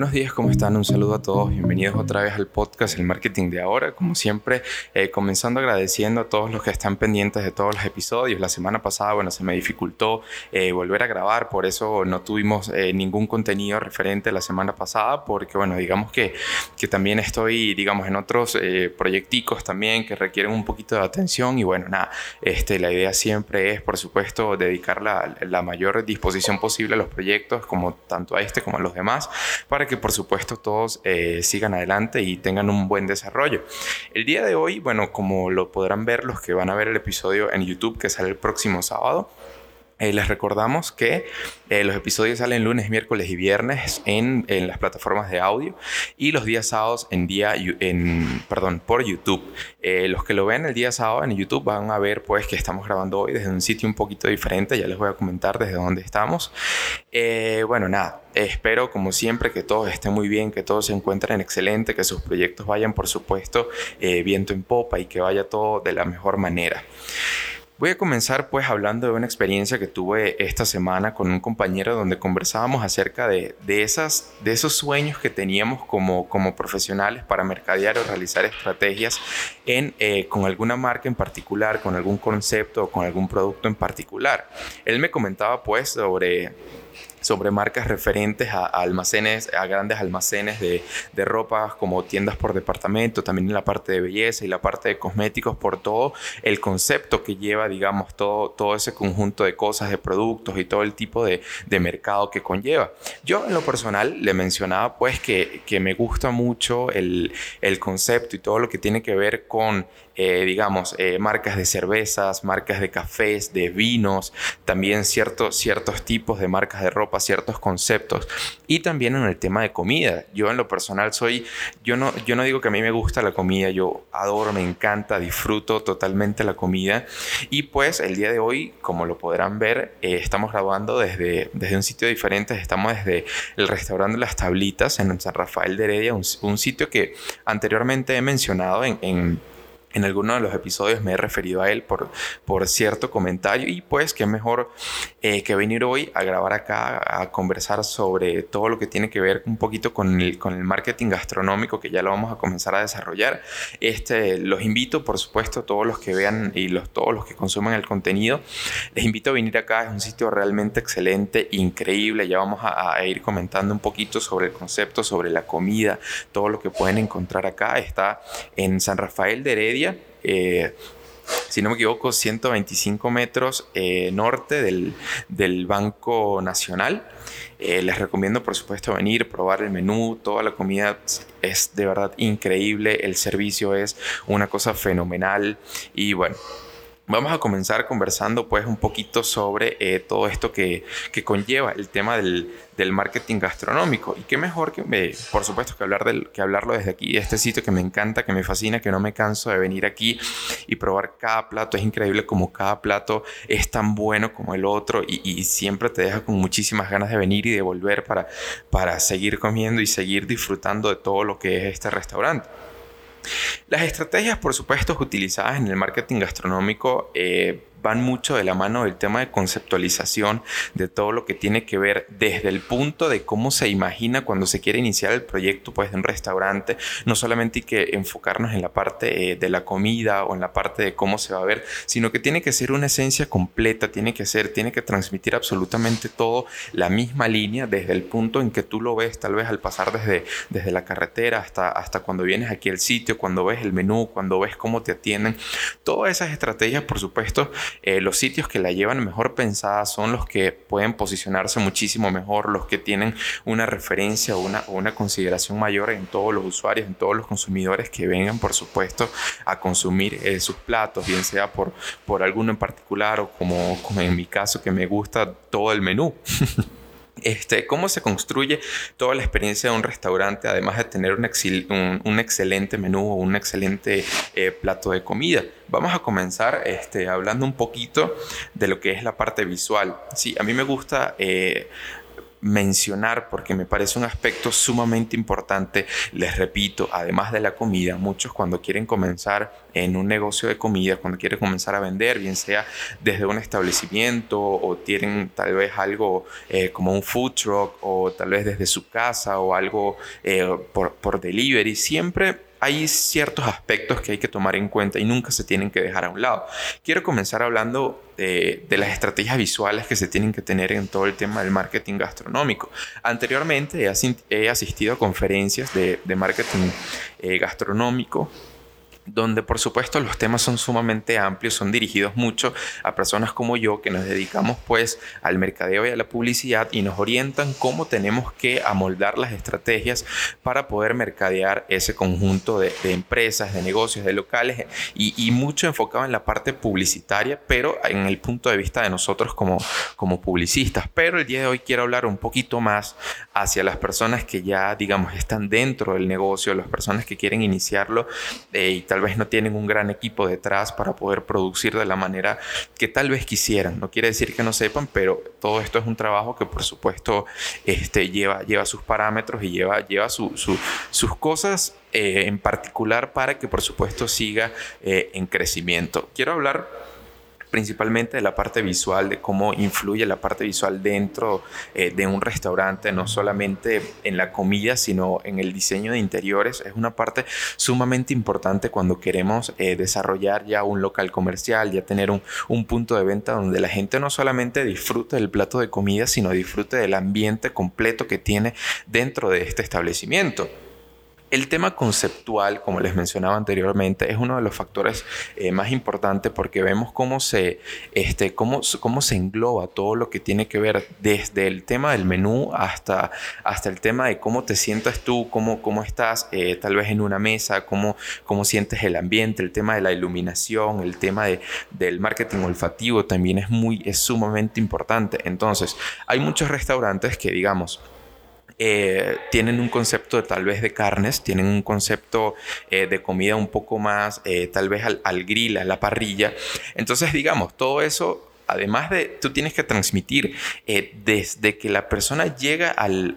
Buenos días, ¿cómo están? Un saludo a todos. Bienvenidos otra vez al podcast El Marketing de Ahora. Como siempre, eh, comenzando agradeciendo a todos los que están pendientes de todos los episodios. La semana pasada, bueno, se me dificultó eh, volver a grabar, por eso no tuvimos eh, ningún contenido referente la semana pasada, porque, bueno, digamos que, que también estoy, digamos, en otros proyecticos también que requieren un poquito de atención. Y bueno, nada, este, la idea siempre es, por supuesto, dedicar la, la mayor disposición posible a los proyectos, como tanto a este como a los demás, para para que por supuesto todos eh, sigan adelante y tengan un buen desarrollo. El día de hoy, bueno, como lo podrán ver los que van a ver el episodio en YouTube que sale el próximo sábado, eh, les recordamos que eh, los episodios salen lunes, miércoles y viernes en, en, las plataformas de audio y los días sábados en día, en, perdón, por YouTube. Eh, los que lo ven el día sábado en YouTube van a ver pues que estamos grabando hoy desde un sitio un poquito diferente. Ya les voy a comentar desde dónde estamos. bueno, nada, espero como siempre que todos estén muy bien, que todos se encuentren excelente, que sus proyectos vayan por supuesto viento en popa y que vaya todo de la mejor manera. Voy a comenzar pues hablando de una experiencia que tuve esta semana con un compañero donde conversábamos acerca de, de, esas, de esos sueños que teníamos como, como profesionales para mercadear o realizar estrategias en, eh, con alguna marca en particular, con algún concepto o con algún producto en particular. Él me comentaba pues sobre sobre marcas referentes a, almacenes, a grandes almacenes de, de, ropa como tiendas por departamento, también en la parte de belleza y la parte de cosméticos, por todo el concepto que lleva, digamos, todo, todo ese conjunto de cosas, de productos y todo el tipo de, de mercado que conlleva. Yo en lo personal le mencionaba pues que, que me gusta mucho el, el concepto y todo lo que tiene que ver con eh, digamos, eh, marcas de cervezas, marcas de cafés, de vinos, también ciertos tipos de marcas de ropa, ciertos conceptos. Y también en el tema de comida. Yo en lo personal soy, yo no, yo no digo que a mí me gusta la comida, yo adoro, me encanta, disfruto totalmente la comida. Y pues el día de hoy, como lo podrán ver, eh, estamos grabando desde, desde un sitio diferente, estamos desde el restaurante Las Tablitas en San Rafael de Heredia, un, sitio que anteriormente he mencionado en, en en alguno de los episodios me he referido a él por, por cierto comentario y pues qué mejor eh, que venir hoy a grabar acá, a conversar sobre todo lo que tiene que ver un poquito con el, con el marketing gastronómico que ya lo vamos a comenzar a desarrollar. Este, los invito, por supuesto, todos los que vean y los, todos los que consumen el contenido, les invito a venir acá, es un sitio realmente excelente, increíble, ya vamos a, a ir comentando un poquito sobre el concepto, sobre la comida, todo lo que pueden encontrar acá. Está en San Rafael de Heredia eh, si no me equivoco, 125 metros eh, norte del, Banco Nacional. Eh, les recomiendo, por supuesto, venir, probar el menú, toda la comida es de verdad increíble, el servicio es una cosa fenomenal y bueno. Vamos a comenzar conversando pues un poquito sobre todo esto que, que, conlleva el tema del, del marketing gastronómico. Y qué mejor que, me, por supuesto, que, hablar del, que hablarlo desde aquí, este sitio que me encanta, que me fascina, que no me canso de venir aquí y probar cada plato. Es increíble como cada plato es tan bueno como el otro y, y siempre te deja con muchísimas ganas de venir y de volver para, para seguir comiendo y seguir disfrutando de todo lo que es este restaurante. Las estrategias, por supuesto, utilizadas en el marketing gastronómico eh, van mucho de la mano del tema de conceptualización de todo lo que tiene que ver desde el punto de cómo se imagina cuando se quiere iniciar el proyecto pues de un restaurante. No solamente hay que enfocarnos en la parte eh, de la comida o en la parte de cómo se va a ver sino que tiene que ser una esencia completa tiene que ser tiene que transmitir absolutamente todo la misma línea desde el punto en que tú lo ves tal vez al pasar desde desde la carretera hasta hasta cuando vienes aquí al sitio cuando ves el menú cuando ves cómo te atienden. Todas esas estrategias por supuesto eh, los sitios que la llevan mejor pensada son los que pueden posicionarse muchísimo mejor, los que tienen una referencia o una, una consideración mayor en todos los usuarios, en todos los consumidores que vengan, por supuesto, a consumir eh, sus platos, bien sea por, por alguno en particular o como, como en mi caso que me gusta todo el menú. Este, cómo se construye toda la experiencia de un restaurante, además de tener un, excelente menú o un excelente eh, plato de comida. Vamos a comenzar este, hablando un poquito de lo que es la parte visual. Sí, a mí me gusta eh, mencionar porque me parece un aspecto sumamente importante. Les repito, además de la comida, muchos cuando quieren comenzar en un negocio de comida, cuando quieren comenzar a vender, bien sea desde un establecimiento o tienen tal vez algo eh, como un food truck o tal vez desde su casa o algo eh, por, por delivery, siempre hay ciertos aspectos que hay que tomar en cuenta y nunca se tienen que dejar a un lado. Quiero comenzar hablando de, las estrategias visuales que se tienen que tener en todo el tema del marketing gastronómico. Anteriormente he, asistido a conferencias de, marketing eh, gastronómico donde por supuesto los temas son sumamente amplios, son dirigidos mucho a personas como yo que nos dedicamos pues al mercadeo y a la publicidad y nos orientan cómo tenemos que amoldar las estrategias para poder mercadear ese conjunto de, empresas, de negocios, de locales y, mucho enfocado en la parte publicitaria, pero en el punto de vista de nosotros como, como publicistas. Pero el día de hoy quiero hablar un poquito más hacia las personas que ya digamos están dentro del negocio, las personas que quieren iniciarlo eh, y tal vez no tienen un gran equipo detrás para poder producir de la manera que tal vez quisieran. No quiere decir que no sepan, pero todo esto es un trabajo que por supuesto este, lleva, lleva sus parámetros y lleva, lleva sus cosas eh, en particular para que por supuesto siga eh, en crecimiento. Quiero hablar principalmente de la parte visual, de cómo influye la parte visual dentro eh, de un restaurante, no solamente en la comida, sino en el diseño de interiores. Es una parte sumamente importante cuando queremos eh, desarrollar ya un local comercial, ya tener un, un punto de venta donde la gente no solamente disfrute del plato de comida, sino disfrute del ambiente completo que tiene dentro de este establecimiento. El tema conceptual, como les mencionaba anteriormente, es uno de los factores eh, más importantes porque vemos cómo se, este, cómo, cómo se engloba todo lo que tiene que ver desde el tema del menú hasta, hasta el tema de cómo te sientas tú, cómo, cómo estás eh, tal vez en una mesa, cómo, cómo sientes el ambiente, el tema de la iluminación, el tema de, del marketing olfativo también es, muy, es sumamente importante. Entonces, hay muchos restaurantes que, digamos, eh, tienen un concepto de, tal vez de carnes, tienen un concepto eh, de comida un poco más eh, tal vez al, al grill, a la parrilla. Entonces, digamos, todo eso además de, tú tienes que transmitir eh, desde que la persona llega al,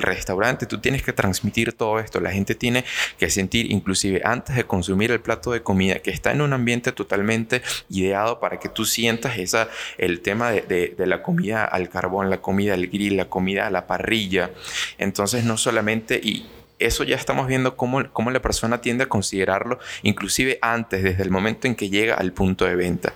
restaurante, tú tienes que transmitir todo esto. La gente tiene que sentir, inclusive antes de consumir el plato de comida, que está en un ambiente totalmente ideado para que tú sientas esa, el tema de, la comida al carbón, la comida al grill, la comida a la parrilla. Entonces, no solamente, y eso ya estamos viendo cómo, cómo, la persona tiende a considerarlo, inclusive antes, desde el momento en que llega al punto de venta.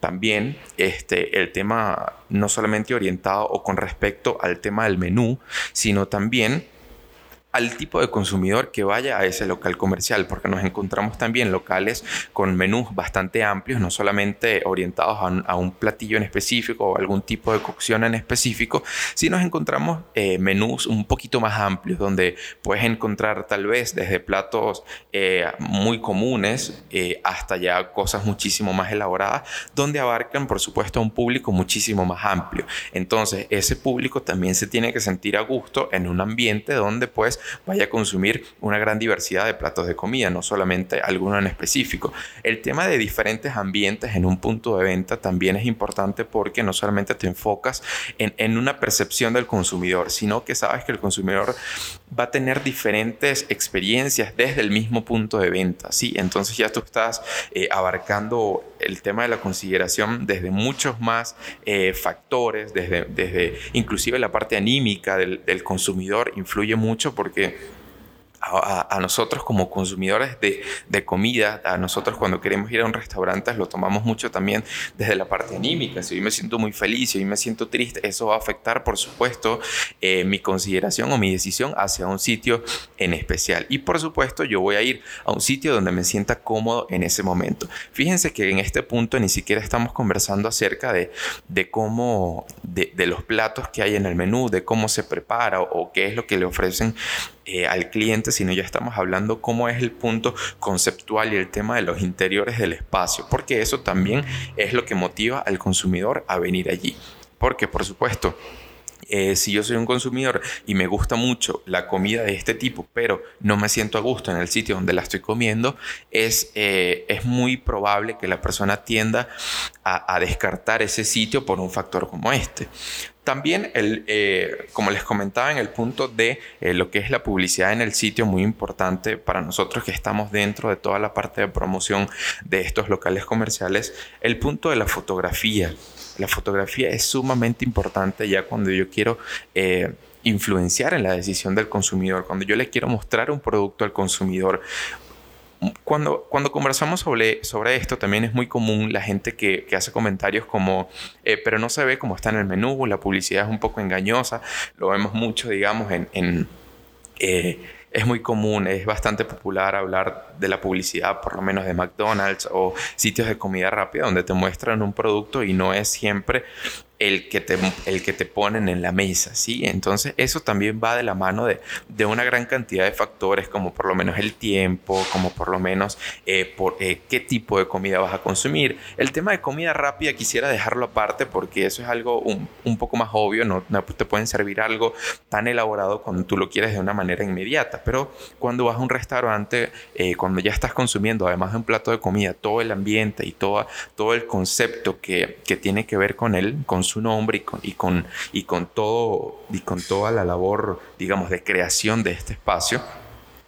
También este, el tema no solamente orientado o con respecto al tema del menú, sino también al tipo de consumidor que vaya a ese local comercial, porque nos encontramos también locales con menús bastante amplios, no solamente orientados a un, platillo en específico o algún tipo de cocción en específico, sino nos encontramos eh, menús un poquito más amplios, donde puedes encontrar tal vez desde platos eh, muy comunes eh, hasta ya cosas muchísimo más elaboradas, donde abarcan, por supuesto, a un público muchísimo más amplio. Entonces, ese público también se tiene que sentir a gusto en un ambiente donde pues vaya a consumir una gran diversidad de platos de comida, no solamente alguno en específico. El tema de diferentes ambientes en un punto de venta también es importante porque no solamente te enfocas en, en una percepción del consumidor, sino que sabes que el consumidor va a tener diferentes experiencias desde el mismo punto de venta, ¿sí? Entonces ya tú estás eh, abarcando el tema de la consideración desde muchos más eh, factores, desde, desde inclusive la parte anímica del, del consumidor influye mucho porque a, nosotros como consumidores de, de, comida, a nosotros cuando queremos ir a un restaurante, lo tomamos mucho también desde la parte anímica. Si hoy me siento muy feliz, si me siento triste, eso va a afectar, por supuesto, eh, mi consideración o mi decisión hacia un sitio en especial. Y por supuesto, yo voy a ir a un sitio donde me sienta cómodo en ese momento. Fíjense que en este punto ni siquiera estamos conversando acerca de, de cómo, de, de los platos que hay en el menú, de cómo se prepara o, o qué es lo que le ofrecen eh, al cliente, sino ya estamos hablando cómo es el punto conceptual y el tema de los interiores del espacio, porque eso también es lo que motiva al consumidor a venir allí. Porque, por supuesto, eh, si yo soy un consumidor y me gusta mucho la comida de este tipo, pero no me siento a gusto en el sitio donde la estoy comiendo, es, eh, es muy probable que la persona tienda a, a, descartar ese sitio por un factor como este. También, el, eh, como les comentaba en el punto de eh, lo que es la publicidad en el sitio, muy importante para nosotros que estamos dentro de toda la parte de promoción de estos locales comerciales, el punto de la fotografía. La fotografía es sumamente importante ya cuando yo quiero... Eh, influenciar en la decisión del consumidor, cuando yo le quiero mostrar un producto al consumidor, cuando, cuando conversamos sobre, sobre esto, también es muy común la gente que, que hace comentarios como, eh, pero no se ve cómo está en el menú, la publicidad es un poco engañosa, lo vemos mucho, digamos, en... eh, es muy común, es bastante popular hablar de la publicidad, por lo menos de McDonald's o sitios de comida rápida, donde te muestran un producto y no es siempre el que te, el que te ponen en la mesa, ¿sí? Entonces eso también va de la mano de, de una gran cantidad de factores, como por lo menos el tiempo, como por lo menos eh, por, eh, qué tipo de comida vas a consumir. El tema de comida rápida quisiera dejarlo aparte porque eso es algo un, un poco más obvio, no, no, te pueden servir algo tan elaborado cuando tú lo quieres de una manera inmediata, pero cuando vas a un restaurante, eh, cuando ya estás consumiendo, además de un plato de comida, todo el ambiente y todo, todo el concepto que, que tiene que ver con él, con su nombre y con, y con, y con, todo, y con toda la labor, digamos, de creación de este espacio,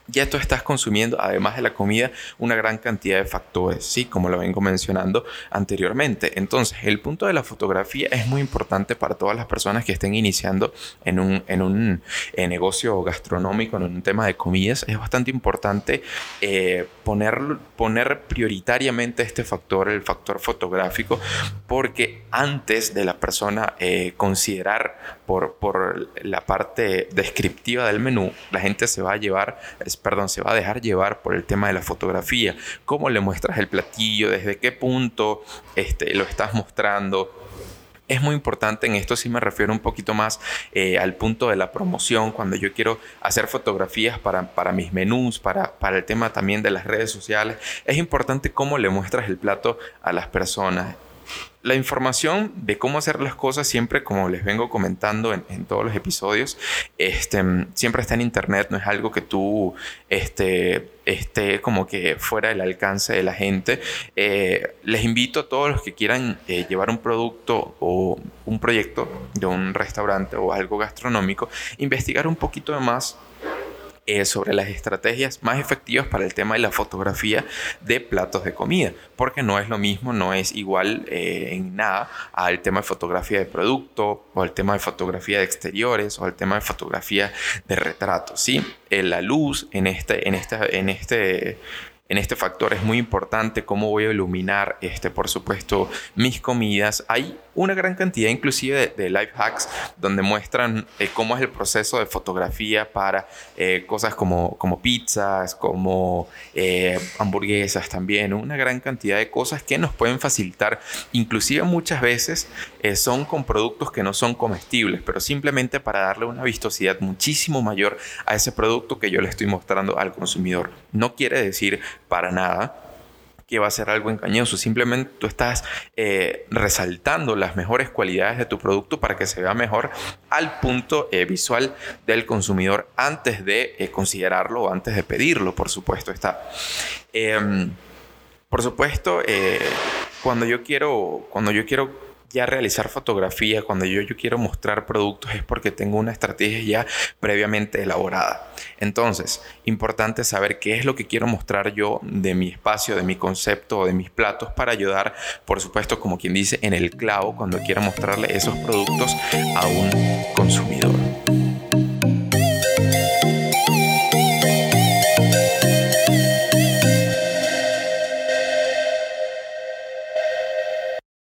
ya tú estás consumiendo, además de la comida, una gran cantidad de factores, ¿sí? Como lo vengo mencionando anteriormente. Entonces, el punto de la fotografía es muy importante para todas las personas que estén iniciando en un, en un eh, negocio gastronómico, en un tema de comidas. Es bastante importante eh, poner, poner prioritariamente este factor, el factor fotográfico, porque antes de la persona eh, considerar por, por la parte descriptiva del menú, la gente se va a llevar perdón, se va a dejar llevar por el tema de la fotografía. ¿Cómo le muestras el platillo? ¿Desde qué punto este, lo estás mostrando? Es muy importante, en esto sí me refiero un poquito más eh, al punto de la promoción, cuando yo quiero hacer fotografías para, mis menús, para el tema también de las redes sociales. Es importante cómo le muestras el plato a las personas la información de cómo hacer las cosas siempre, como les vengo comentando en, todos los episodios, este, siempre está en internet, no es algo que tú este, como que fuera del alcance de la gente. Eh, les invito a todos los que quieran eh, llevar un producto o un proyecto de un restaurante o algo gastronómico, investigar un poquito más eh, sobre las estrategias más efectivas para el tema de la fotografía de platos de comida, porque no es lo mismo, no es igual eh, en nada al tema de fotografía de producto o al tema de fotografía de exteriores o al tema de fotografía de retratos, ¿sí? Eh, la luz en este, en esta, en este en este factor es muy importante cómo voy a iluminar, este, por supuesto, mis comidas. Hay una gran cantidad inclusive de, life hacks donde muestran eh, cómo es el proceso de fotografía para eh, cosas como, como pizzas, como eh, hamburguesas también, una gran cantidad de cosas que nos pueden facilitar. Inclusive muchas veces son con productos que no son comestibles, pero simplemente para darle una vistosidad muchísimo mayor a ese producto que yo le estoy mostrando al consumidor. No quiere decir para nada que va a ser algo engañoso. Simplemente tú estás eh, resaltando las mejores cualidades de tu producto para que se vea mejor al punto eh, visual del consumidor antes de eh, considerarlo o antes de pedirlo, por supuesto está. Em, por supuesto, cuando yo quiero, cuando yo quiero ya realizar fotografía, cuando yo, yo quiero mostrar productos, es porque tengo una estrategia ya previamente elaborada. Entonces, importante saber qué es lo que quiero mostrar yo de mi espacio, de mi concepto de mis platos para ayudar, por supuesto, como quien dice, en el clavo cuando quiera mostrarle esos productos a un consumidor.